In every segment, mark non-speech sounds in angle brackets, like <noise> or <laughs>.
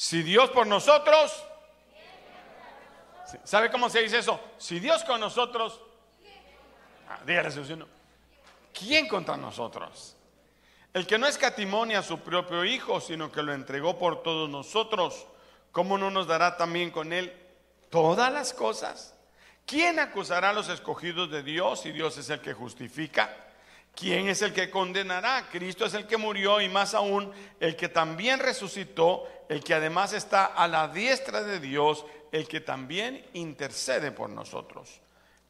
Si Dios por nosotros, ¿sabe cómo se dice eso? Si Dios con nosotros, ah, dígale ¿quién contra nosotros? El que no escatimonia a su propio Hijo, sino que lo entregó por todos nosotros, ¿cómo no nos dará también con él todas las cosas? ¿Quién acusará a los escogidos de Dios si Dios es el que justifica? ¿Quién es el que condenará? Cristo es el que murió y más aún el que también resucitó, el que además está a la diestra de Dios, el que también intercede por nosotros.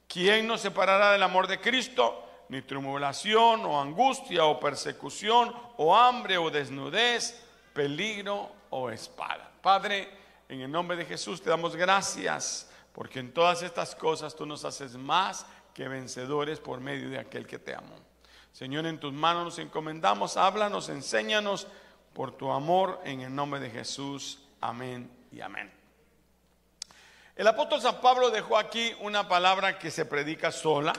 ¿Quién nos separará del amor de Cristo? Ni tribulación o angustia o persecución o hambre o desnudez, peligro o espada. Padre, en el nombre de Jesús te damos gracias porque en todas estas cosas tú nos haces más que vencedores por medio de aquel que te amó. Señor, en tus manos nos encomendamos, háblanos, enséñanos por tu amor en el nombre de Jesús. Amén y amén. El apóstol San Pablo dejó aquí una palabra que se predica sola.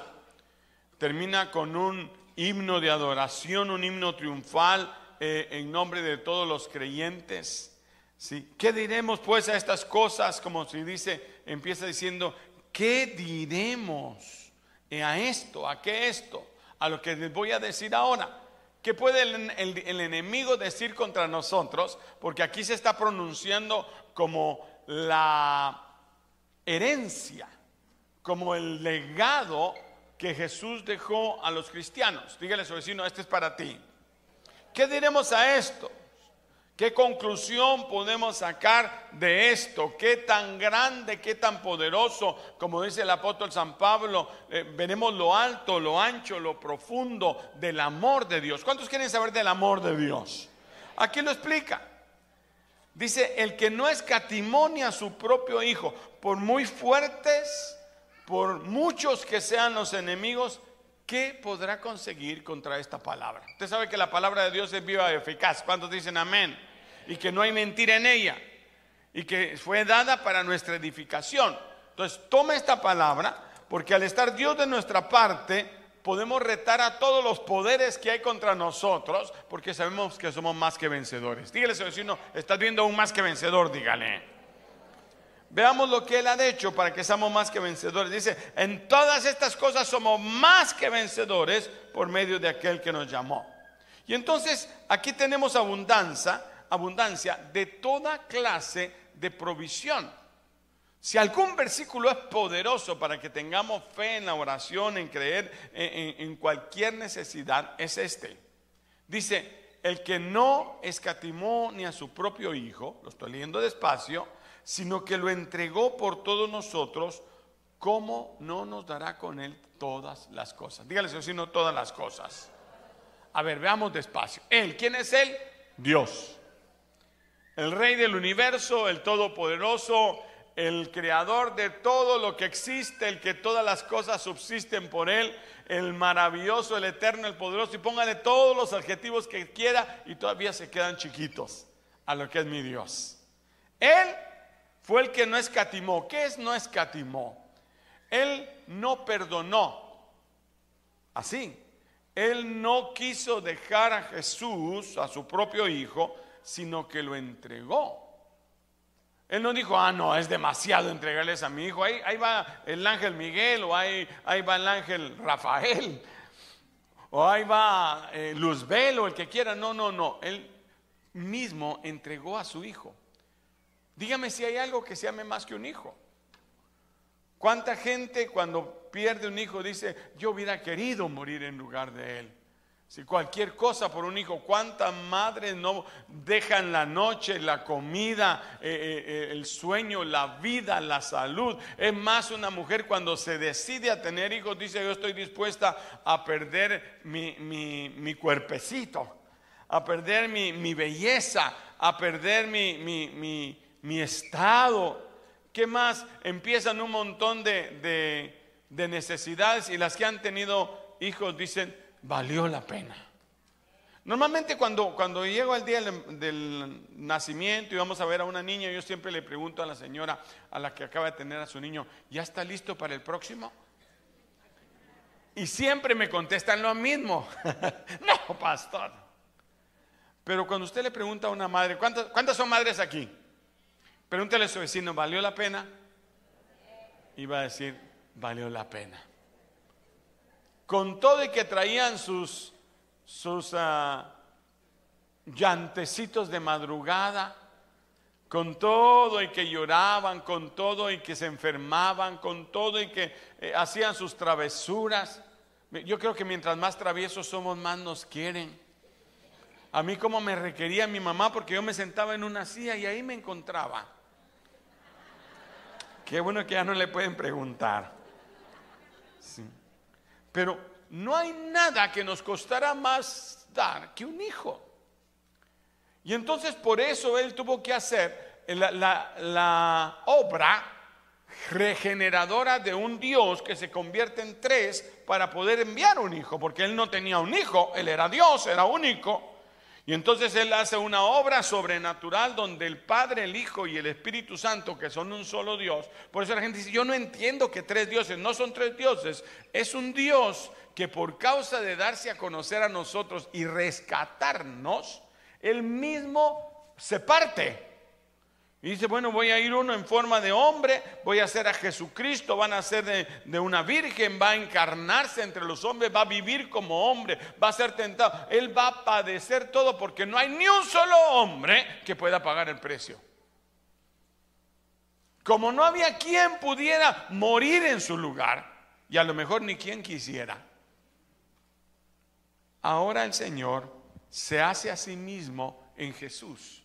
Termina con un himno de adoración, un himno triunfal eh, en nombre de todos los creyentes. ¿Sí? ¿Qué diremos pues a estas cosas? Como si dice, empieza diciendo, ¿qué diremos a esto? ¿A qué esto? a lo que les voy a decir ahora. ¿Qué puede el, enemigo decir contra nosotros? Porque aquí se está pronunciando como la herencia, como el legado que Jesús dejó a los cristianos. Dígale a su vecino, este es para ti. ¿Qué diremos a esto? ¿Qué conclusión podemos sacar de esto? ¿Qué tan grande, qué tan poderoso? Como dice el apóstol San Pablo, eh, veremos lo alto, lo ancho, lo profundo del amor de Dios. ¿Cuántos quieren saber del amor de Dios? Aquí lo explica. Dice, el que no escatimonia a su propio hijo, por muy fuertes, por muchos que sean los enemigos, ¿qué podrá conseguir contra esta palabra? Usted sabe que la palabra de Dios es viva y eficaz. ¿Cuántos dicen amén? Y que no hay mentira en ella y que fue dada para nuestra edificación. Entonces, toma esta palabra porque al estar Dios de nuestra parte, podemos retar a todos los poderes que hay contra nosotros porque sabemos que somos más que vencedores. Dígale a su vecino, estás viendo un más que vencedor, dígale. Veamos lo que Él ha hecho para que seamos más que vencedores. Dice, en todas estas cosas somos más que vencedores por medio de aquel que nos llamó. Y entonces aquí tenemos abundancia, abundancia de toda clase de provisión. Si algún versículo es poderoso para que tengamos fe en la oración, en creer en, cualquier necesidad, es este. Dice, el que no escatimó ni a su propio Hijo, lo estoy leyendo despacio, sino que lo entregó por todos nosotros, ¿cómo no nos dará con él todas las cosas? Dígale, si no todas las cosas. A ver, veamos despacio. Él, ¿quién es él? Dios el rey del universo, el todopoderoso, el creador de todo lo que existe, el que todas las cosas subsisten por él, el maravilloso, el eterno, el poderoso, y póngale todos los adjetivos que quiera y todavía se quedan chiquitos a lo que es mi Dios. Él fue el que no escatimó. ¿Qué es no escatimó? Él no perdonó. Así. Él no quiso dejar a Jesús, a su propio hijo, sino que lo entregó. Él no dijo, ah, no, es demasiado entregarles a mi hijo. Ahí, ahí va el ángel Miguel, o ahí, ahí va el ángel Rafael, o ahí va eh, Luzbel, o el que quiera. No, no, no. Él mismo entregó a su hijo. Dígame si hay algo que se ame más que un hijo. ¿Cuánta gente cuando pierde un hijo dice, yo hubiera querido morir en lugar de él? Si cualquier cosa por un hijo, ¿cuántas madres no dejan la noche, la comida, eh, eh, eh, el sueño, la vida, la salud? Es más, una mujer cuando se decide a tener hijos dice, yo estoy dispuesta a perder mi, cuerpecito, a perder mi, belleza, a perder mi, estado. ¿Qué más? Empiezan un montón de, de necesidades y las que han tenido hijos dicen, valió la pena. Normalmente cuando, cuando llego al día del, nacimiento y vamos a ver a una niña, yo siempre le pregunto a la señora a la que acaba de tener a su niño, ¿ya está listo para el próximo? Y siempre me contestan lo mismo. <laughs> no, pastor. Pero cuando usted le pregunta a una madre, ¿cuántas, ¿cuántas son madres aquí? Pregúntale a su vecino, ¿valió la pena? Iba a decir, valió la pena. Con todo y que traían sus, sus ah, llantecitos de madrugada, con todo y que lloraban, con todo y que se enfermaban, con todo y que eh, hacían sus travesuras. Yo creo que mientras más traviesos somos, más nos quieren. A mí como me requería mi mamá porque yo me sentaba en una silla y ahí me encontraba. Qué bueno que ya no le pueden preguntar. Pero no hay nada que nos costara más dar que un hijo. Y entonces por eso él tuvo que hacer la, obra regeneradora de un Dios que se convierte en tres para poder enviar un hijo, porque él no tenía un hijo, él era Dios, era único. Y entonces Él hace una obra sobrenatural donde el Padre, el Hijo y el Espíritu Santo, que son un solo Dios, por eso la gente dice, yo no entiendo que tres dioses, no son tres dioses, es un Dios que por causa de darse a conocer a nosotros y rescatarnos, él mismo se parte. Y dice, bueno, voy a ir uno en forma de hombre, voy a ser a Jesucristo, van a ser de, una virgen, va a encarnarse entre los hombres, va a vivir como hombre, va a ser tentado. Él va a padecer todo porque no hay ni un solo hombre que pueda pagar el precio. Como no había quien pudiera morir en su lugar, y a lo mejor ni quien quisiera. Ahora el Señor se hace a sí mismo en Jesús.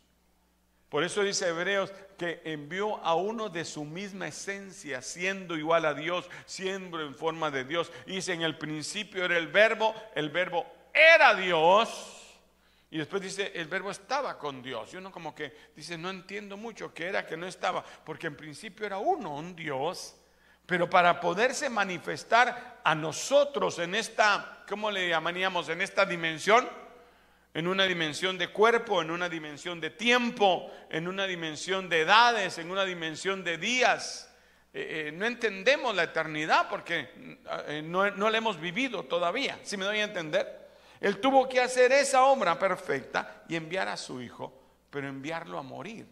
Por eso dice Hebreos que envió a uno de su misma esencia, siendo igual a Dios, siendo en forma de Dios. dice, en el principio era el verbo, el verbo era Dios. Y después dice, el verbo estaba con Dios. Y uno como que dice, no entiendo mucho qué era, que no estaba, porque en principio era uno, un Dios. Pero para poderse manifestar a nosotros en esta, ¿cómo le llamaríamos? En esta dimensión, en una dimensión de cuerpo, en una dimensión de tiempo, en una dimensión de edades, en una dimensión de días. Eh, eh, no entendemos la eternidad porque eh, no, la hemos vivido todavía, si me doy a entender. Él tuvo que hacer esa obra perfecta y enviar a su hijo, pero enviarlo a morir.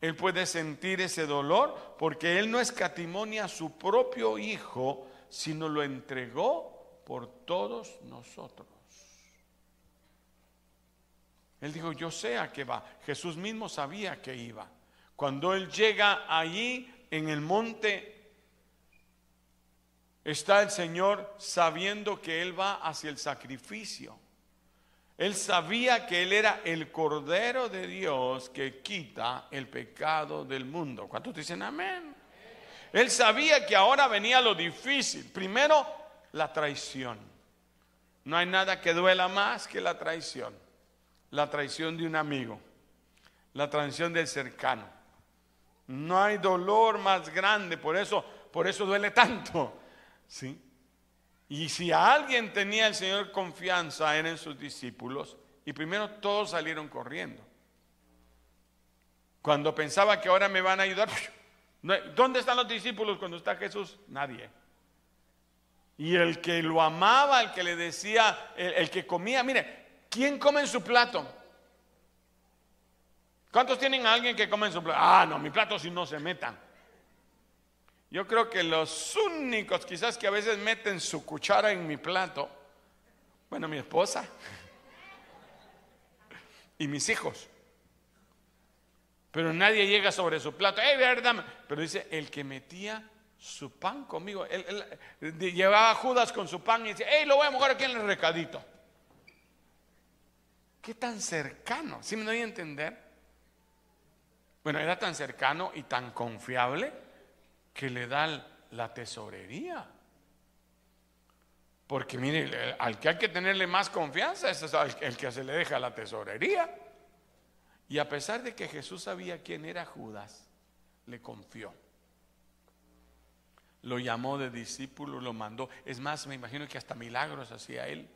Él puede sentir ese dolor porque él no escatimonia a su propio hijo, sino lo entregó por todos nosotros. Él dijo, yo sé a qué va. Jesús mismo sabía que iba. Cuando él llega allí en el monte, está el Señor sabiendo que él va hacia el sacrificio. Él sabía que él era el Cordero de Dios que quita el pecado del mundo. ¿Cuántos dicen amén? Él sabía que ahora venía lo difícil. Primero, la traición. No hay nada que duela más que la traición la traición de un amigo, la traición del cercano. No hay dolor más grande, por eso, por eso duele tanto. <laughs> ¿sí? Y si a alguien tenía el Señor confianza, eran sus discípulos, y primero todos salieron corriendo. Cuando pensaba que ahora me van a ayudar, <laughs> ¿dónde están los discípulos cuando está Jesús? Nadie. Y el que lo amaba, el que le decía, el, el que comía, mire, ¿Quién come en su plato? ¿Cuántos tienen a alguien que come en su plato? Ah, no, mi plato si no se metan. Yo creo que los únicos quizás que a veces meten su cuchara en mi plato, bueno, mi esposa <laughs> y mis hijos. Pero nadie llega sobre su plato. ¡Ey, verdad! Pero dice, el que metía su pan conmigo. Él, llevaba Judas con su pan y dice, ¡Ey, lo voy a mojar aquí en el recadito! ¿Qué tan cercano? ¿Sí me doy a entender? Bueno, era tan cercano y tan confiable que le da la tesorería. Porque mire, al que hay que tenerle más confianza es el que se le deja la tesorería. Y a pesar de que Jesús sabía quién era Judas, le confió. Lo llamó de discípulo, lo mandó. Es más, me imagino que hasta milagros hacía él.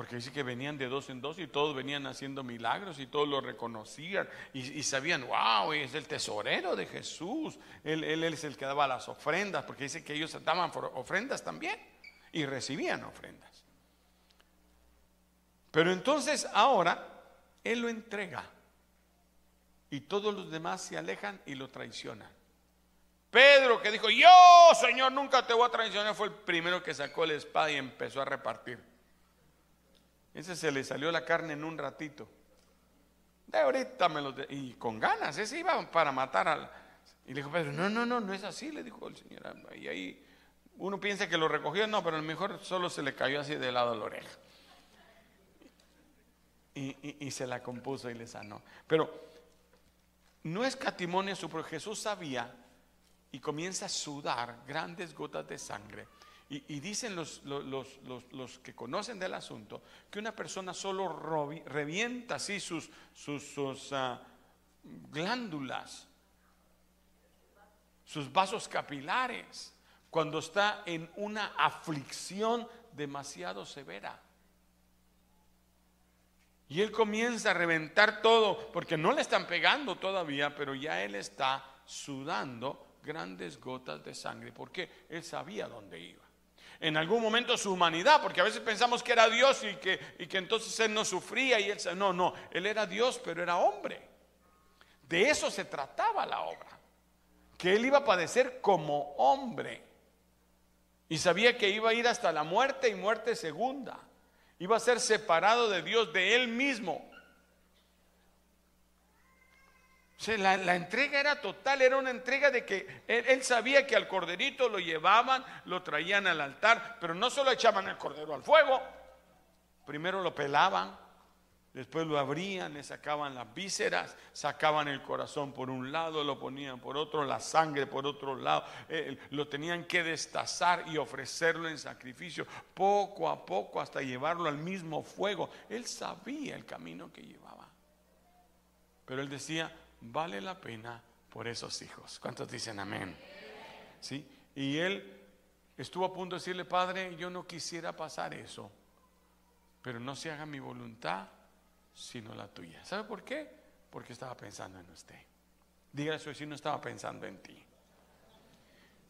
Porque dice que venían de dos en dos y todos venían haciendo milagros y todos lo reconocían y, sabían, wow, es el tesorero de Jesús. Él, él, es el que daba las ofrendas, porque dice que ellos daban ofrendas también y recibían ofrendas. Pero entonces ahora Él lo entrega. y todos los demás se alejan y lo traicionan. Pedro que dijo, yo Señor nunca te voy a traicionar, fue el primero que sacó la espada y empezó a repartir. Ese se le salió la carne en un ratito. De ahorita me lo... y con ganas, ese iba para matar al... Y le dijo Pedro, no, no, no, no es así, le dijo el Señor. Y ahí uno piensa que lo recogió, no, pero a lo mejor solo se le cayó así de lado la oreja. Y, se la compuso y le sanó. Pero no es catimonia su, porque Jesús sabía y comienza a sudar grandes gotas de sangre. Y, dicen los, los, que conocen del asunto que una persona solo revienta así sus, sus, sus ah, glándulas, sus vasos capilares cuando está en una aflicción demasiado severa. Y él comienza a reventar todo, porque no le están pegando todavía, pero ya él está sudando grandes gotas de sangre, porque él sabía dónde iba. En algún momento su humanidad, porque a veces pensamos que era Dios y que, y que entonces él no sufría y él no, no, él era Dios, pero era hombre. De eso se trataba la obra, que él iba a padecer como hombre. Y sabía que iba a ir hasta la muerte y muerte segunda. Iba a ser separado de Dios, de él mismo. La, entrega era total, era una entrega de que él, sabía que al corderito lo llevaban, lo traían al altar, pero no solo echaban el cordero al fuego, primero lo pelaban, Después lo abrían, le sacaban las vísceras, sacaban el corazón por un lado, lo ponían por otro, la sangre por otro lado. Eh, lo tenían que destazar y ofrecerlo en sacrificio poco a poco hasta llevarlo al mismo fuego. Él sabía el camino que llevaba. Pero él decía, vale la pena por esos hijos. ¿Cuántos dicen amén? ¿Sí? Y él estuvo a punto de decirle, Padre, yo no quisiera pasar eso, pero no se haga mi voluntad sino la tuya. ¿Sabe por qué? Porque estaba pensando en usted. Dígale a su vecino, estaba pensando en ti.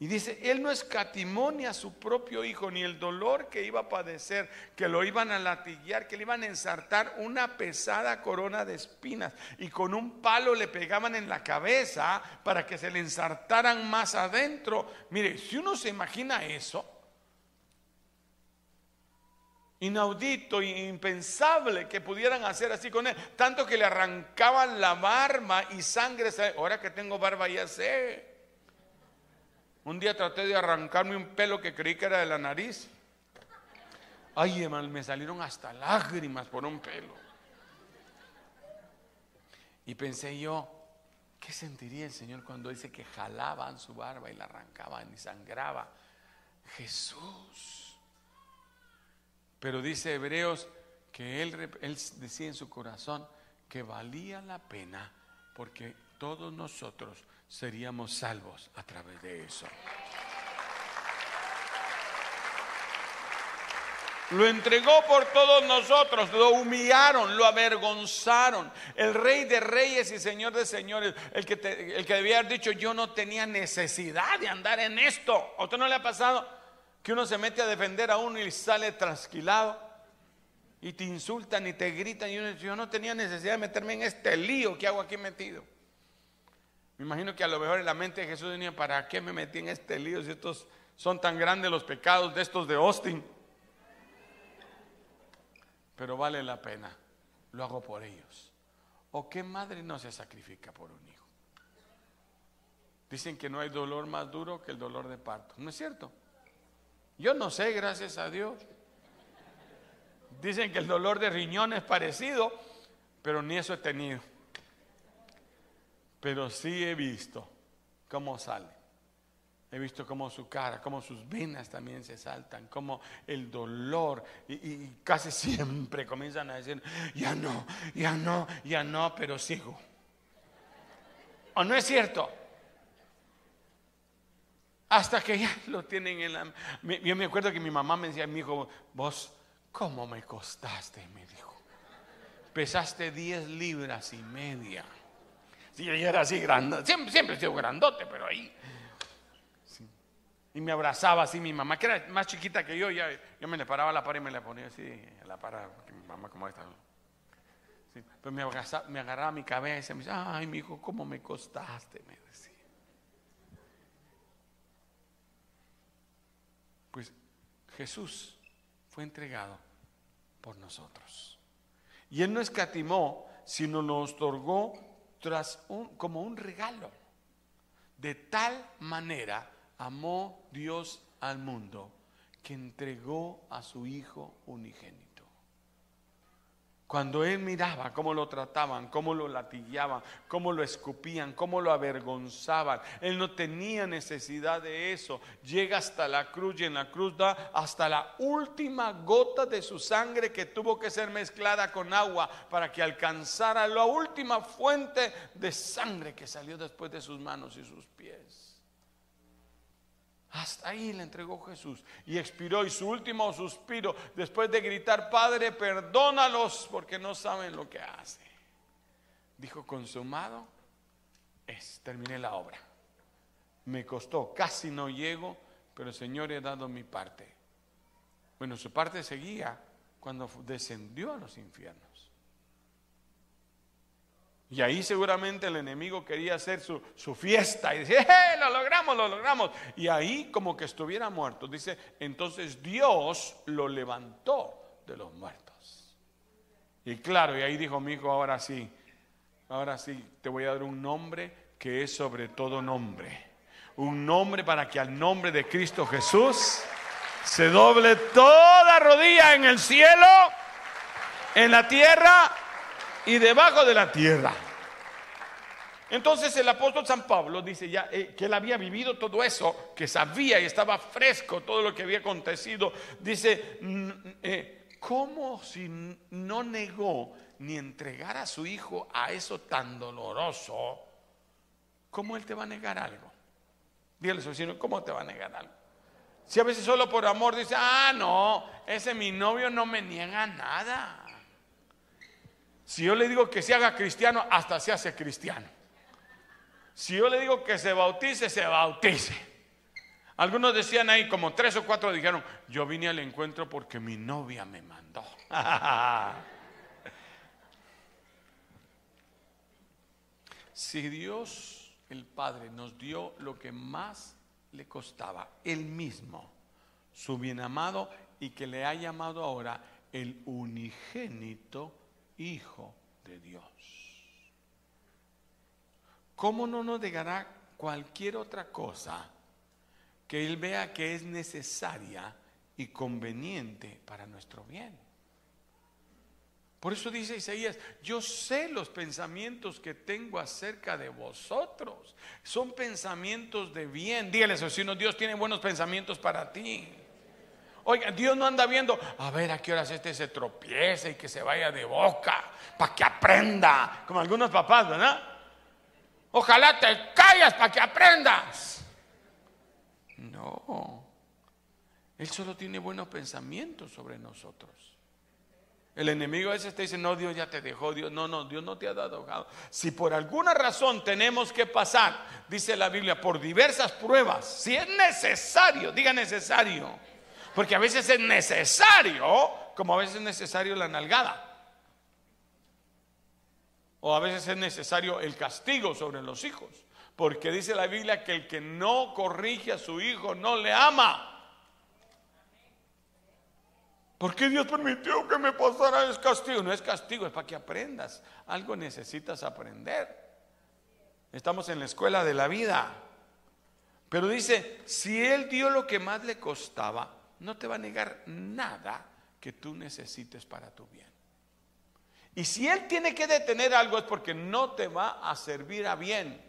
Y dice, él no escatimonia a su propio hijo, ni el dolor que iba a padecer, que lo iban a latillar, que le iban a ensartar una pesada corona de espinas y con un palo le pegaban en la cabeza para que se le ensartaran más adentro. Mire, si uno se imagina eso, inaudito e impensable que pudieran hacer así con él, tanto que le arrancaban la barba y sangre. Ahora que tengo barba ya sé. Un día traté de arrancarme un pelo que creí que era de la nariz. Ay, me salieron hasta lágrimas por un pelo. Y pensé yo, ¿qué sentiría el Señor cuando dice que jalaban su barba y la arrancaban y sangraba? Jesús. Pero dice Hebreos que él, él decía en su corazón que valía la pena porque todos nosotros seríamos salvos a través de eso. Lo entregó por todos nosotros, lo humillaron, lo avergonzaron. El rey de reyes y señor de señores, el que, el que debía haber dicho, yo no tenía necesidad de andar en esto. ¿A usted no le ha pasado? que uno se mete a defender a uno y sale trasquilado y te insultan y te gritan y uno dice, yo no tenía necesidad de meterme en este lío que hago aquí metido. Me imagino que a lo mejor en la mente de Jesús venía, ¿para qué me metí en este lío si estos son tan grandes los pecados de estos de Austin? Pero vale la pena, lo hago por ellos. ¿O qué madre no se sacrifica por un hijo? Dicen que no hay dolor más duro que el dolor de parto. ¿No es cierto? Yo no sé, gracias a Dios. Dicen que el dolor de riñón es parecido, pero ni eso he tenido. Pero sí he visto cómo sale. He visto cómo su cara, cómo sus venas también se saltan, cómo el dolor, y, casi <laughs> siempre comienzan a decir, ya no, ya no, ya no, pero sigo. ¿O no es cierto? Hasta que ya lo tienen en la... Yo me acuerdo que mi mamá me decía, mi hijo, vos, ¿cómo me costaste? Me dijo. Pesaste 10 libras y media. Sí, yo era así grandote. Siempre, siempre he sido grandote, pero ahí. Y me abrazaba así mi mamá, que era más chiquita que yo. Ya, yo me le paraba la pared y me la ponía así a la pared. Mi mamá como esta. pero me, me agarraba mi cabeza y me decía, ay, mi hijo, ¿cómo me costaste? Me decía. Pues Jesús fue entregado por nosotros. Y Él no escatimó, sino nos otorgó tras un, como un regalo. De tal manera amó Dios al mundo que entregó a su Hijo unigénito. Cuando él miraba cómo lo trataban, cómo lo latillaban, cómo lo escupían, cómo lo avergonzaban, él no tenía necesidad de eso. Llega hasta la cruz y en la cruz da hasta la última gota de su sangre que tuvo que ser mezclada con agua para que alcanzara la última fuente de sangre que salió después de sus manos y sus pies. Hasta ahí le entregó Jesús y expiró y su último suspiro después de gritar, Padre, perdónalos porque no saben lo que hace. Dijo, consumado es, terminé la obra. Me costó, casi no llego, pero Señor he dado mi parte. Bueno, su parte seguía cuando descendió a los infiernos. Y ahí seguramente el enemigo quería hacer su, fiesta y decía, ¡eh, lo logramos, lo logramos! Y ahí como que estuviera muerto. Dice, entonces Dios lo levantó de los muertos. Y claro, y ahí dijo mi hijo, ahora sí, ahora sí, te voy a dar un nombre que es sobre todo nombre. Un nombre para que al nombre de Cristo Jesús se doble toda rodilla en el cielo, en la tierra y debajo de la tierra. Entonces el apóstol San Pablo dice ya eh, que él había vivido todo eso, que sabía y estaba fresco todo lo que había acontecido. Dice, eh, ¿cómo si no negó ni entregar a su hijo a eso tan doloroso? ¿Cómo él te va a negar algo? Dígale su vecino, ¿cómo te va a negar algo? Si a veces solo por amor dice, ah, no, ese mi novio no me niega nada. Si yo le digo que se haga cristiano, hasta se hace cristiano. Si yo le digo que se bautice, se bautice. Algunos decían ahí, como tres o cuatro dijeron, yo vine al encuentro porque mi novia me mandó. <laughs> si Dios, el Padre, nos dio lo que más le costaba, Él mismo, su bien amado y que le ha llamado ahora el unigénito Hijo de Dios. ¿Cómo no nos dejará cualquier otra cosa que Él vea que es necesaria y conveniente para nuestro bien? Por eso dice Isaías, yo sé los pensamientos que tengo acerca de vosotros. Son pensamientos de bien. Dígale si no, Dios tiene buenos pensamientos para ti. Oiga, Dios no anda viendo, a ver a qué horas este se tropiece y que se vaya de boca, para que aprenda, como algunos papás, ¿verdad? Ojalá te callas para que aprendas. No, Él solo tiene buenos pensamientos sobre nosotros. El enemigo a veces te dice, no, Dios ya te dejó, Dios, no, no, Dios no te ha dado. Si por alguna razón tenemos que pasar, dice la Biblia, por diversas pruebas, si es necesario, diga necesario, porque a veces es necesario, como a veces es necesario la nalgada. O a veces es necesario el castigo sobre los hijos. Porque dice la Biblia que el que no corrige a su hijo no le ama. ¿Por qué Dios permitió que me pasara ese castigo? No es castigo, es para que aprendas. Algo necesitas aprender. Estamos en la escuela de la vida. Pero dice, si Él dio lo que más le costaba, no te va a negar nada que tú necesites para tu bien. Y si Él tiene que detener algo es porque no te va a servir a bien.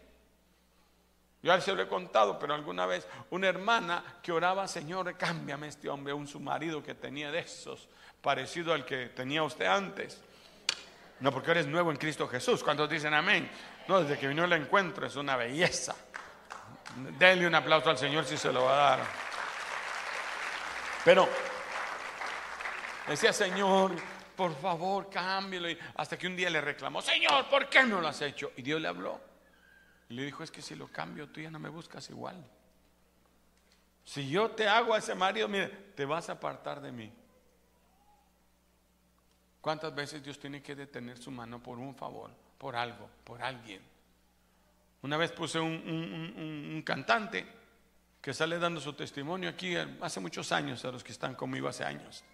Yo se lo he contado, pero alguna vez una hermana que oraba, Señor, cámbiame este hombre, un su marido que tenía de esos, parecido al que tenía usted antes. No, porque eres nuevo en Cristo Jesús. Cuando dicen amén? No, desde que vino el encuentro es una belleza. Denle un aplauso al Señor si se lo va a dar. Pero decía, Señor, por favor, cámbialo. Y hasta que un día le reclamó, Señor, ¿por qué no lo has hecho? Y Dios le habló. Y le dijo, es que si lo cambio, tú ya no me buscas igual. Si yo te hago a ese marido, mire, te vas a apartar de mí. ¿Cuántas veces Dios tiene que detener su mano por un favor, por algo, por alguien? Una vez puse un, un cantante que sale dando su testimonio aquí hace muchos años, a los que están conmigo hace años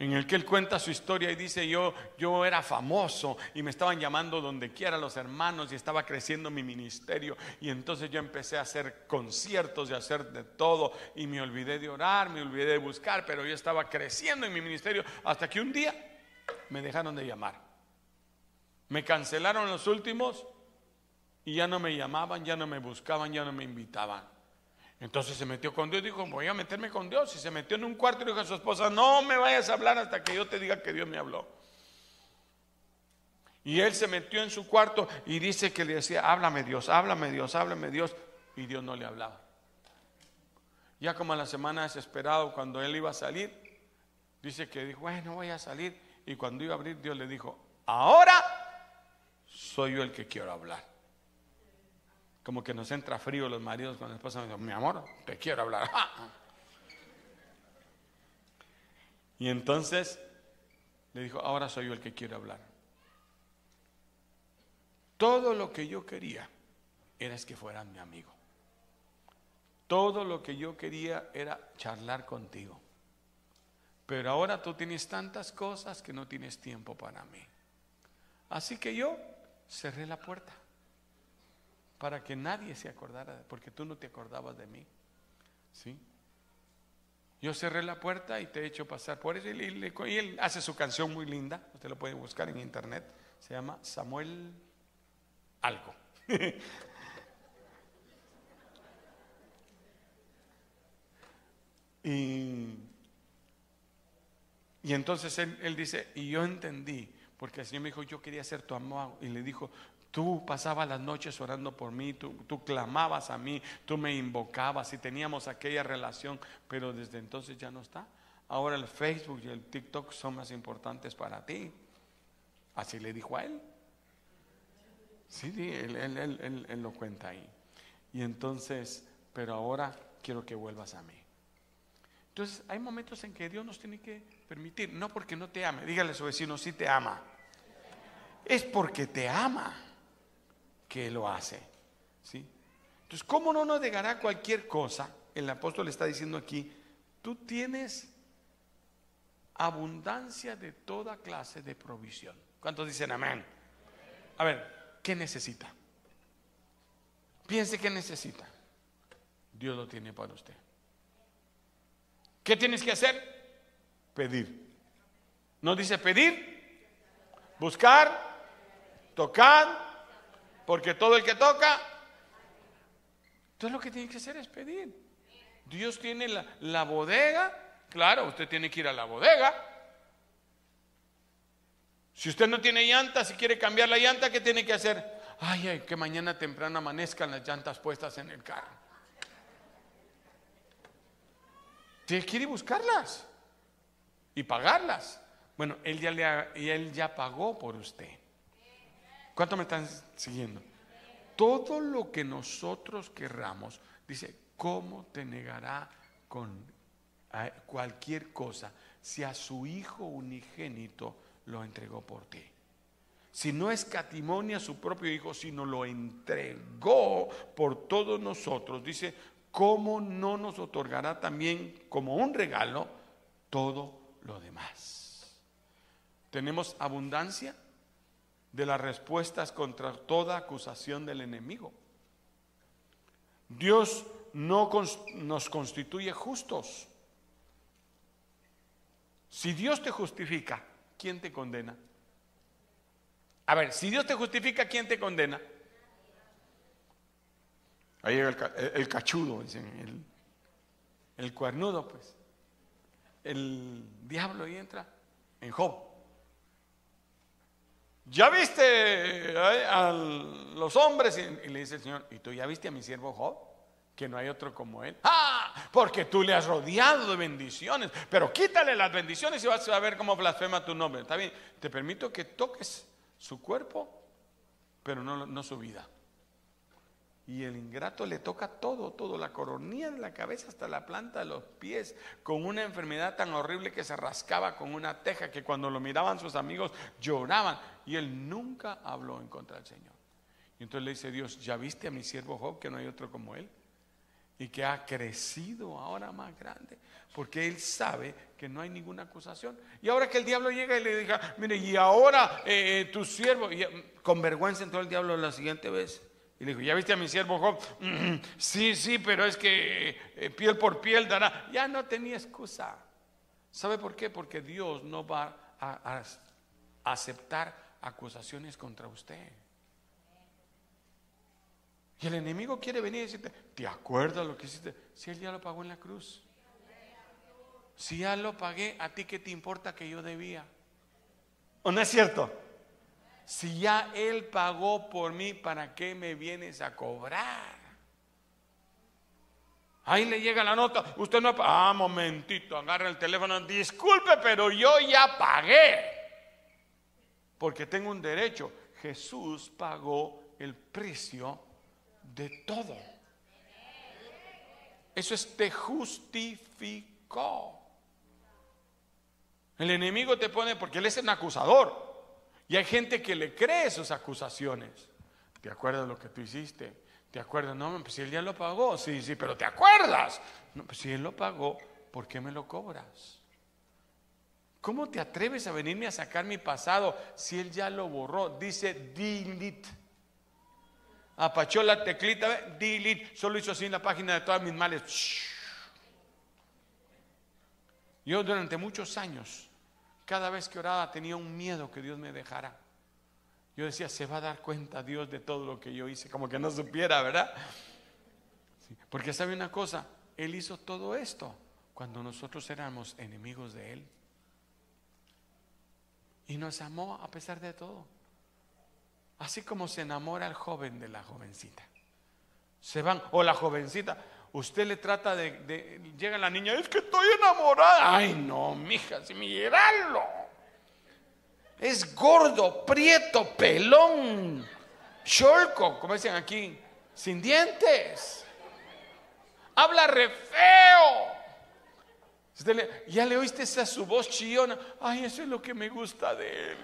en el que él cuenta su historia y dice, yo, yo era famoso y me estaban llamando donde quiera los hermanos y estaba creciendo mi ministerio y entonces yo empecé a hacer conciertos y a hacer de todo y me olvidé de orar, me olvidé de buscar, pero yo estaba creciendo en mi ministerio hasta que un día me dejaron de llamar. Me cancelaron los últimos y ya no me llamaban, ya no me buscaban, ya no me invitaban. Entonces se metió con Dios, dijo, voy a meterme con Dios. Y se metió en un cuarto y dijo a su esposa, no me vayas a hablar hasta que yo te diga que Dios me habló. Y él se metió en su cuarto y dice que le decía, háblame Dios, háblame Dios, háblame Dios. Y Dios no le hablaba. Ya como a la semana desesperado, cuando él iba a salir, dice que dijo, bueno, voy a salir. Y cuando iba a abrir, Dios le dijo, ahora soy yo el que quiero hablar. Como que nos entra frío los maridos cuando la esposa me mi amor, te quiero hablar. <laughs> y entonces le dijo, ahora soy yo el que quiero hablar. Todo lo que yo quería era que fueras mi amigo. Todo lo que yo quería era charlar contigo. Pero ahora tú tienes tantas cosas que no tienes tiempo para mí. Así que yo cerré la puerta para que nadie se acordara, porque tú no te acordabas de mí. ¿Sí? Yo cerré la puerta y te he hecho pasar por eso. Y, él hace su canción muy linda, usted lo puede buscar en internet. Se llama Samuel Algo. <laughs> y, entonces él, él, dice, y yo entendí, porque el Señor me dijo, yo quería ser tu amor. Y le dijo, Tú pasabas las noches orando por mí, tú, clamabas a mí, tú me invocabas y teníamos aquella relación, pero desde entonces ya no está. Ahora el Facebook y el TikTok son más importantes para ti. Así le dijo a él. Sí, él, él, lo cuenta ahí. Y entonces, pero ahora quiero que vuelvas a mí. Entonces, hay momentos en que Dios nos tiene que permitir, no porque no te ame, dígale a su vecino, sí te ama. Es porque te ama que lo hace. ¿sí? Entonces, ¿cómo no nos negará cualquier cosa? El apóstol está diciendo aquí, tú tienes abundancia de toda clase de provisión. ¿Cuántos dicen amén? A ver, ¿qué necesita? Piense qué necesita. Dios lo tiene para usted. ¿Qué tienes que hacer? Pedir. ¿No dice pedir? Buscar, tocar, porque todo el que toca, entonces lo que tiene que hacer es pedir. Dios tiene la, bodega, claro, usted tiene que ir a la bodega. Si usted no tiene llanta, si quiere cambiar la llanta, ¿qué tiene que hacer? Ay, ay, que mañana temprano amanezcan las llantas puestas en el carro. Tiene que ir y buscarlas y pagarlas. Bueno, él ya, le, él ya pagó por usted. ¿Cuánto me están siguiendo? Todo lo que nosotros querramos, dice, ¿cómo te negará con cualquier cosa si a su Hijo unigénito lo entregó por ti? Si no escatimó a su propio Hijo, sino lo entregó por todos nosotros, dice, ¿cómo no nos otorgará también como un regalo todo lo demás? ¿Tenemos abundancia? De las respuestas contra toda acusación del enemigo. Dios no nos constituye justos. Si Dios te justifica, ¿quién te condena? A ver, si Dios te justifica, ¿quién te condena? Ahí el, cachudo, dicen, el, el cuernudo, pues. El diablo y entra en Job. ¿Ya viste a los hombres? Y, le dice el Señor, ¿y tú ya viste a mi siervo Job? Que no hay otro como él. ¡Ah! Porque tú le has rodeado de bendiciones. Pero quítale las bendiciones y vas a ver cómo blasfema tu nombre. Está bien, te permito que toques su cuerpo, pero no, no su vida. Y el ingrato le toca todo, todo, la coronilla de la cabeza hasta la planta de los pies, con una enfermedad tan horrible que se rascaba con una teja que cuando lo miraban sus amigos lloraban. Y él nunca habló en contra del Señor. Y entonces le dice Dios, ¿ya viste a mi siervo Job que no hay otro como él? Y que ha crecido ahora más grande, porque él sabe que no hay ninguna acusación. Y ahora que el diablo llega y le diga, mire, y ahora eh, tu siervo, mm, con vergüenza entró el diablo la siguiente vez. Y le dijo, ¿ya viste a mi siervo Job? Mm, sí, sí, pero es que eh, piel por piel dará. Ya no tenía excusa. ¿Sabe por qué? Porque Dios no va a, aceptar acusaciones contra usted. Y el enemigo quiere venir y decirte, ¿te acuerdas lo que hiciste? Si él ya lo pagó en la cruz. Si ya lo pagué, ¿a ti qué te importa que yo debía? ¿O no es cierto? Si ya Él pagó por mí, ¿para qué me vienes a cobrar? Ahí le llega la nota, usted no... Ah, momentito, agarra el teléfono, disculpe, pero yo ya pagué. Porque tengo un derecho. Jesús pagó el precio de todo. Eso es te justificó. El enemigo te pone porque él es un acusador. Y hay gente que le cree sus acusaciones. ¿Te acuerdas lo que tú hiciste? ¿Te acuerdas? No, pues si él ya lo pagó. Sí, sí, pero ¿te acuerdas? No, pues si él lo pagó, ¿por qué me lo cobras? ¿Cómo te atreves a venirme a sacar mi pasado si él ya lo borró? Dice delete. Apachó la teclita, delete. Solo hizo así en la página de todas mis males. Yo durante muchos años cada vez que oraba tenía un miedo que Dios me dejara. Yo decía, se va a dar cuenta Dios de todo lo que yo hice, como que no supiera, ¿verdad? porque sabe una cosa, Él hizo todo esto cuando nosotros éramos enemigos de Él. Y nos amó a pesar de todo. Así como se enamora el joven de la jovencita. Se van, o la jovencita, usted le trata de, llega la niña, es que estoy enamorada. Ay, no, mija, si miralo. Es gordo, prieto, pelón, cholco, como dicen aquí, sin dientes. Habla re feo. ya le oíste esa su voz chillona. Ay, eso es lo que me gusta de él.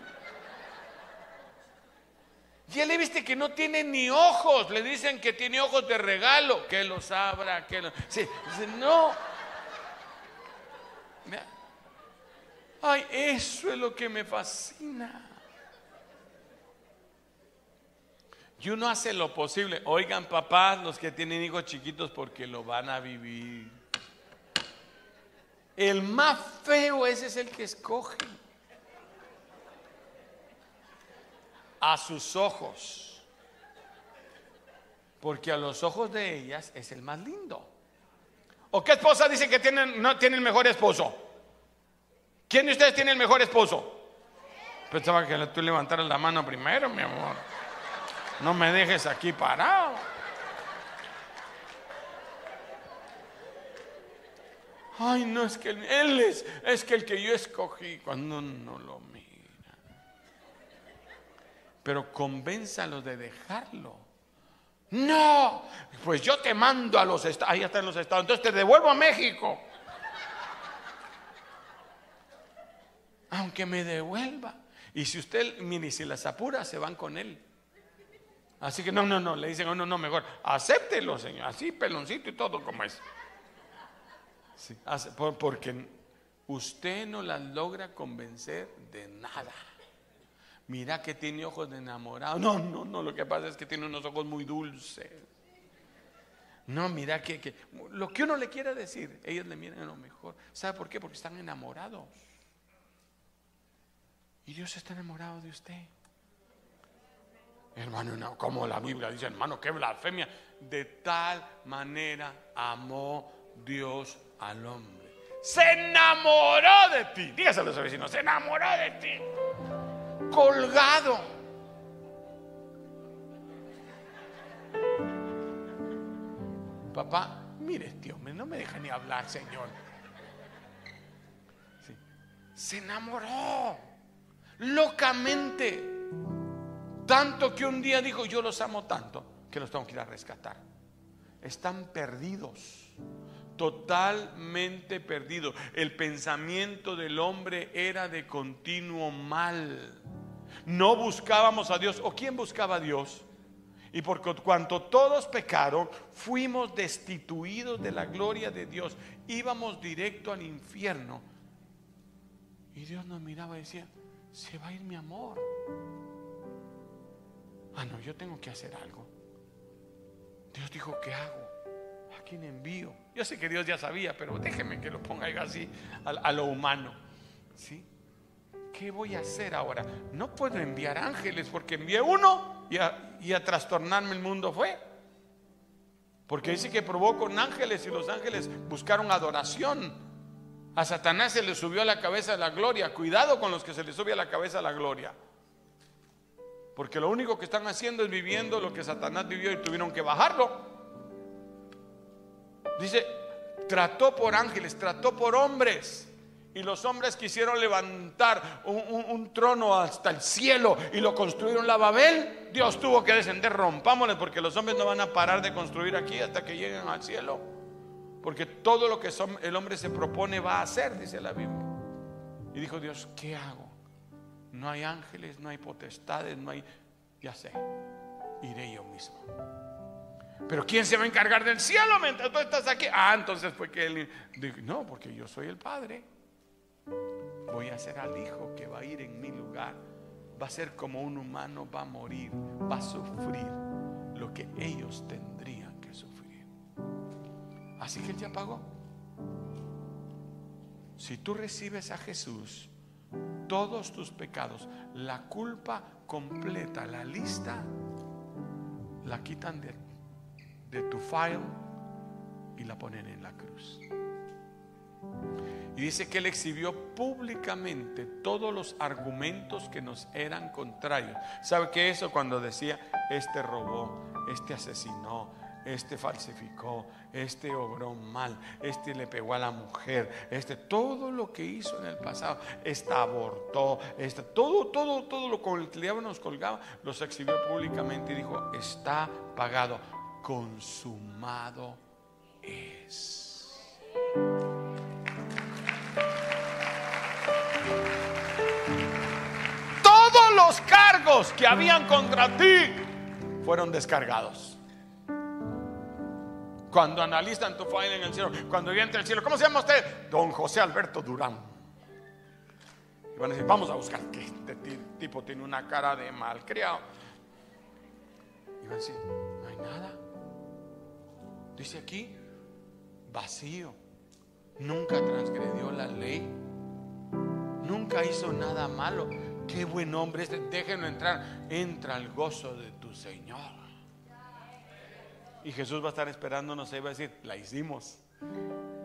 Ya le viste que no tiene ni ojos. Le dicen que tiene ojos de regalo. Que los abra, que Sí, no. Ay, eso es lo que me fascina. Y uno hace lo posible. Oigan, papás, los que tienen hijos chiquitos, porque lo van a vivir. El más feo ese es el que escoge. A sus ojos. Porque a los ojos de ellas es el más lindo. ¿O qué esposa dice que tienen, no tiene el mejor esposo? ¿Quién de ustedes tiene el mejor esposo? Pensaba que tú levantaras la mano primero, mi amor. No me dejes aquí parado. Ay, no es que él, es, es que el que yo escogí cuando no lo pero convénzalos de dejarlo. No, pues yo te mando a los estados, ahí está en los estados, entonces te devuelvo a México. Aunque me devuelva. Y si usted, mire, si las apura, se van con él. Así que no, no, no, le dicen, no, no, no, mejor, acéptelo, señor, así peloncito y todo como es. porque usted no las logra convencer de nada mira que tiene ojos de enamorado. No, no, no, lo que pasa es que tiene unos ojos muy dulces. No, mira que, lo que uno le quiera decir, ellos le miran a lo mejor. ¿Sabe por qué? Porque están enamorados. Y Dios está enamorado de usted. Hermano, como la Biblia dice, hermano, qué blasfemia. De tal manera amó Dios al hombre. Se enamoró de ti. Dígaselo a su vecino, se enamoró de ti colgado. Papá, mire este hombre, no me deja ni hablar, Señor. Se enamoró locamente. Tanto que un día dijo, yo los amo tanto, que los tengo que ir a rescatar. Están perdidos, totalmente perdidos. El pensamiento del hombre era de continuo mal. No buscábamos a Dios. ¿O quién buscaba a Dios? Y por cuanto todos pecaron, fuimos destituidos de la gloria de Dios. Íbamos directo al infierno. Y Dios nos miraba y decía, se va a ir mi amor. Ah, no, yo tengo que hacer algo. Dios dijo, ¿qué hago? ¿A quién envío? Yo sé que Dios ya sabía, pero déjeme que lo ponga así a, lo humano. ¿Sí? ¿Qué voy a hacer ahora? No puedo enviar ángeles porque envié uno y a, trastornarme el mundo fue. Porque dice que probó con ángeles y los ángeles buscaron adoración. A Satanás se le subió a la cabeza la gloria. Cuidado con los que se les sube a la cabeza la gloria. Porque lo único que están haciendo es viviendo lo que Satanás vivió y tuvieron que bajarlo. Dice, trató por ángeles, trató por hombres. Y los hombres quisieron levantar un, trono hasta el cielo y lo construyeron la Babel. Dios tuvo que descender, rompámosle, porque los hombres no van a parar de construir aquí hasta que lleguen al cielo. Porque todo lo que el hombre se propone va a hacer, dice la Biblia. Y dijo Dios, ¿qué hago? No hay ángeles, no hay potestades, no hay... Ya sé, iré yo mismo. Pero ¿quién se va a encargar del cielo mientras tú estás aquí? Ah, entonces fue que él dijo, no, porque yo soy el Padre. Voy a ser al Hijo que va a ir en mi lugar. Va a ser como un humano, va a morir, va a sufrir lo que ellos tendrían que sufrir. Así que Él ya pagó. Si tú recibes a Jesús, todos tus pecados, la culpa completa, la lista, la quitan de, de tu file y la ponen en la cruz. Y dice que él exhibió públicamente todos los argumentos que nos eran contrarios. ¿Sabe qué eso cuando decía, este robó, este asesinó, este falsificó, este obró mal, este le pegó a la mujer, este todo lo que hizo en el pasado, este abortó, este todo, todo, todo lo que el diablo nos colgaba, los exhibió públicamente y dijo, está pagado, consumado es. Todos los cargos que habían contra ti fueron descargados. Cuando analizan tu file en el cielo, cuando viene al cielo, ¿cómo se llama usted? Don José Alberto Durán. Y a decir, vamos a buscar que este tipo tiene una cara de malcriado. Y van a decir, no hay nada. Dice aquí, vacío. Nunca transgredió la ley. Nunca hizo nada malo. Qué buen hombre este. Déjenlo entrar. Entra al gozo de tu Señor. Y Jesús va a estar esperándonos y va a decir, la hicimos,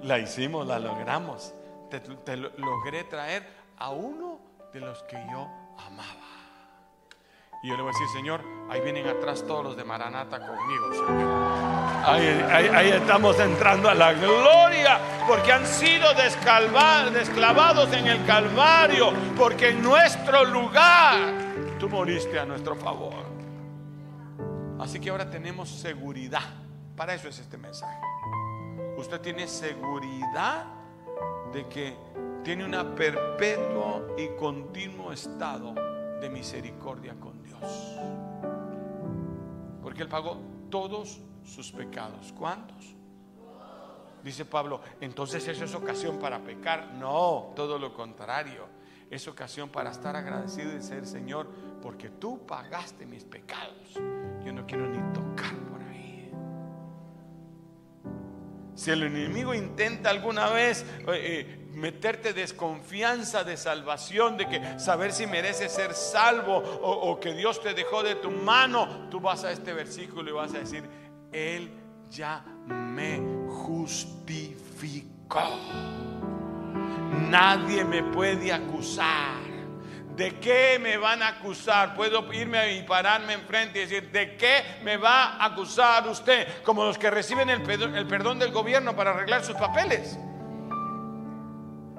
la hicimos, la logramos. Te, logré traer a uno de los que yo amaba. Y yo le voy a decir, Señor, ahí vienen atrás todos los de Maranata conmigo, Señor. Ahí, estamos entrando a la gloria, porque han sido desclavados en el Calvario, porque en nuestro lugar tú moriste a nuestro favor. Así que ahora tenemos seguridad. Para eso es este mensaje. Usted tiene seguridad de que tiene una perpetuo y continuo estado de misericordia con Dios. Porque Él pagó todos sus pecados. ¿Cuántos? Dice Pablo, entonces eso es ocasión para pecar. No, todo lo contrario. Es ocasión para estar agradecido y ser Señor, porque tú pagaste mis pecados yo no quiero ni tocar por ahí. Si el enemigo intenta alguna vez eh, eh, meterte desconfianza de salvación, de que saber si mereces ser salvo o, que Dios te dejó de tu mano, tú vas a este versículo y vas a decir, Él ya me justificó. Nadie me puede acusar. ¿De qué me van a acusar? Puedo irme y pararme enfrente y decir, ¿de qué me va a acusar usted? Como los que reciben el perdón, del gobierno para arreglar sus papeles.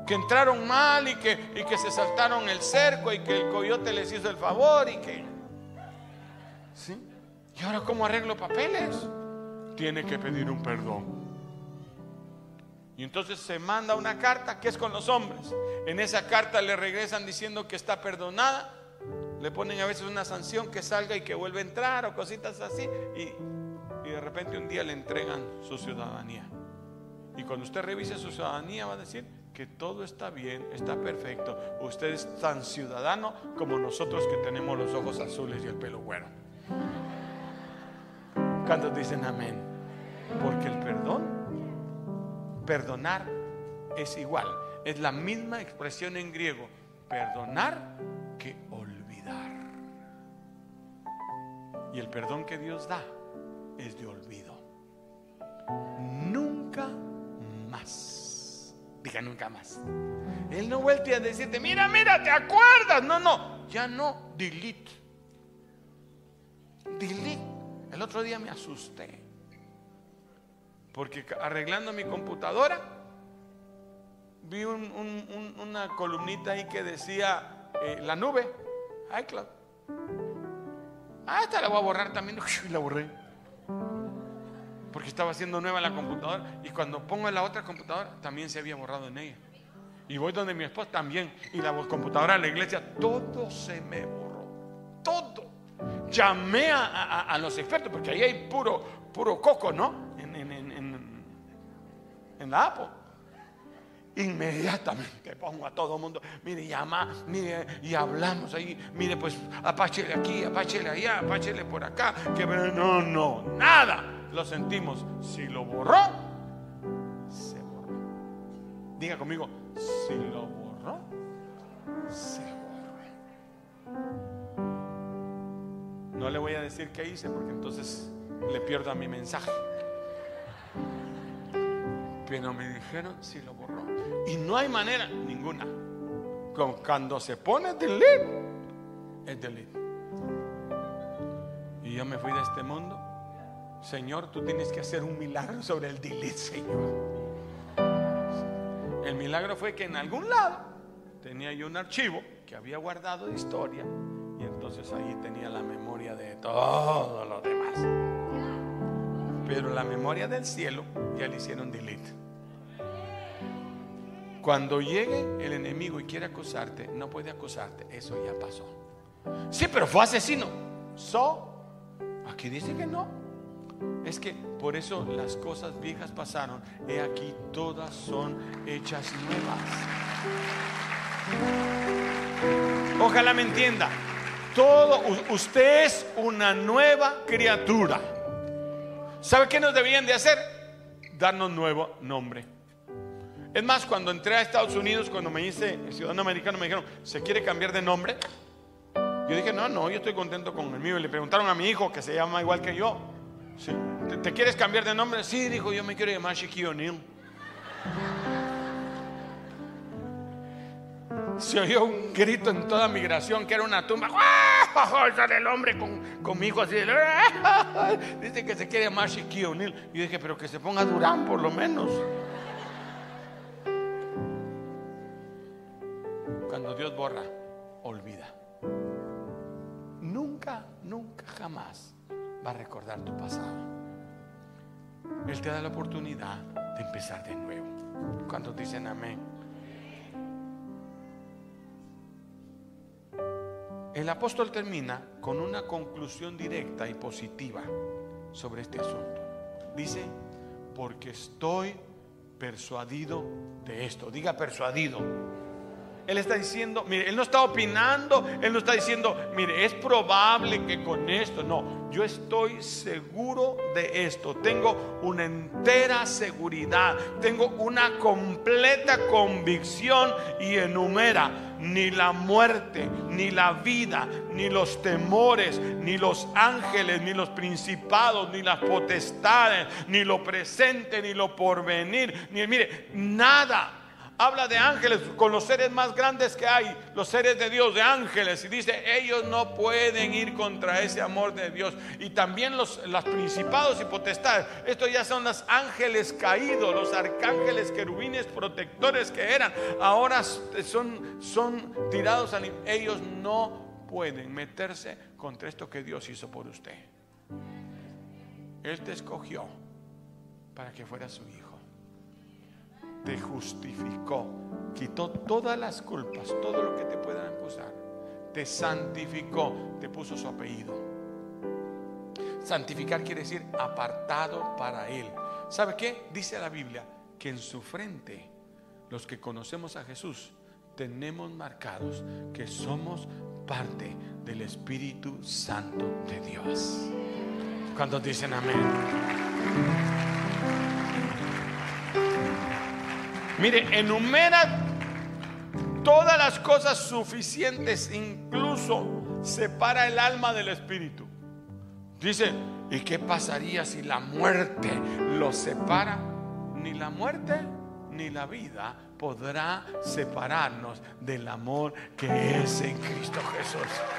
Que entraron mal y que, y que se saltaron el cerco y que el coyote les hizo el favor y que... ¿Sí? ¿Y ahora cómo arreglo papeles? Tiene que pedir un perdón. Y entonces se manda una carta que es con los hombres. En esa carta le regresan diciendo que está perdonada. Le ponen a veces una sanción que salga y que vuelva a entrar o cositas así. Y, y de repente un día le entregan su ciudadanía. Y cuando usted revise su ciudadanía va a decir que todo está bien, está perfecto. Usted es tan ciudadano como nosotros que tenemos los ojos azules y el pelo güero. ¿Cuántos dicen amén? Porque el perdón, perdonar es igual. Es la misma expresión en griego. Perdonar que olvidar. Y el perdón que Dios da es de olvido. Nunca más. Diga nunca más. Él no vuelve a decirte, mira, mira, ¿te acuerdas? No, no, ya no, delete. Delete. El otro día me asusté. Porque arreglando mi computadora, vi una columnita ahí que decía eh, la nube, iCloud. Ah, esta la voy a borrar también. Y la borré. Porque estaba haciendo nueva la computadora. Y cuando pongo en la otra computadora, también se había borrado en ella. Y voy donde mi esposa también. Y la computadora de la iglesia, todo se me borró. Todo. Llamé a, los expertos, porque ahí hay puro, puro coco, ¿no? En, la Apple. Inmediatamente pongo a todo mundo, mire, llama, mire, y hablamos ahí, mire, pues apáchele aquí, apáchele allá, apáchele por acá, que no, no, nada, lo sentimos. Si lo borró, se borró. Diga conmigo, si lo borró, se borró. No le voy a decir qué hice porque entonces le pierdo a mi mensaje. Pero me dijeron si lo borró. Y no hay manera ninguna. Cuando se pone delete, es delete. Y yo me fui de este mundo. Señor, tú tienes que hacer un milagro sobre el delete, Señor. El milagro fue que en algún lado tenía yo un archivo que había guardado de historia entonces ahí tenía la memoria de todo lo demás. Pero la memoria del cielo ya le hicieron delete. Cuando llegue el enemigo y quiere acusarte, no puede acusarte. Eso ya pasó. Sí, pero fue asesino. So, aquí dice que no. Es que por eso las cosas viejas pasaron. He aquí todas son hechas nuevas. Ojalá me entienda. Todo, usted es una nueva criatura. ¿Sabe qué nos debían de hacer? Darnos nuevo nombre. Es más, cuando entré a Estados Unidos, cuando me hice ciudadano americano, me dijeron, ¿se quiere cambiar de nombre? Yo dije, no, no, yo estoy contento con el mío. Y le preguntaron a mi hijo, que se llama igual que yo, ¿te, quieres cambiar de nombre? Sí, dijo, yo me quiero llamar Shaquille O'Neal. Se oyó un grito en toda migración que era una tumba. ¡Ah! Sale el hombre con, mi hijo así. Dice que se quiere llamar Shaquille O'Neal. Yo dije, pero que se ponga Durán por lo menos. Cuando Dios borra, olvida. Nunca, nunca, jamás va a recordar tu pasado. Él te da la oportunidad de empezar de nuevo. Cuando dicen amén? El apóstol termina con una conclusión directa y positiva sobre este asunto. Dice, porque estoy persuadido de esto. Diga persuadido. Él está diciendo, mire, Él no está opinando, Él no está diciendo, mire, es probable que con esto, no, yo estoy seguro de esto, tengo una entera seguridad, tengo una completa convicción y enumera ni la muerte, ni la vida, ni los temores, ni los ángeles, ni los principados, ni las potestades, ni lo presente, ni lo porvenir, ni mire, nada habla de ángeles con los seres más grandes que hay, los seres de Dios, de ángeles, y dice, ellos no pueden ir contra ese amor de Dios. Y también los, los principados y potestades, estos ya son los ángeles caídos, los arcángeles querubines protectores que eran, ahora son, son tirados, a, ellos no pueden meterse contra esto que Dios hizo por usted. Él te escogió para que fuera su hijo. Te justificó, quitó todas las culpas, todo lo que te puedan acusar. Te santificó, te puso su apellido. Santificar quiere decir apartado para Él. ¿Sabe qué? Dice la Biblia que en su frente, los que conocemos a Jesús, tenemos marcados que somos parte del Espíritu Santo de Dios. Cuando dicen amén? Mire, enumera todas las cosas suficientes, incluso separa el alma del espíritu. Dice, ¿y qué pasaría si la muerte lo separa? Ni la muerte ni la vida podrá separarnos del amor que es en Cristo Jesús.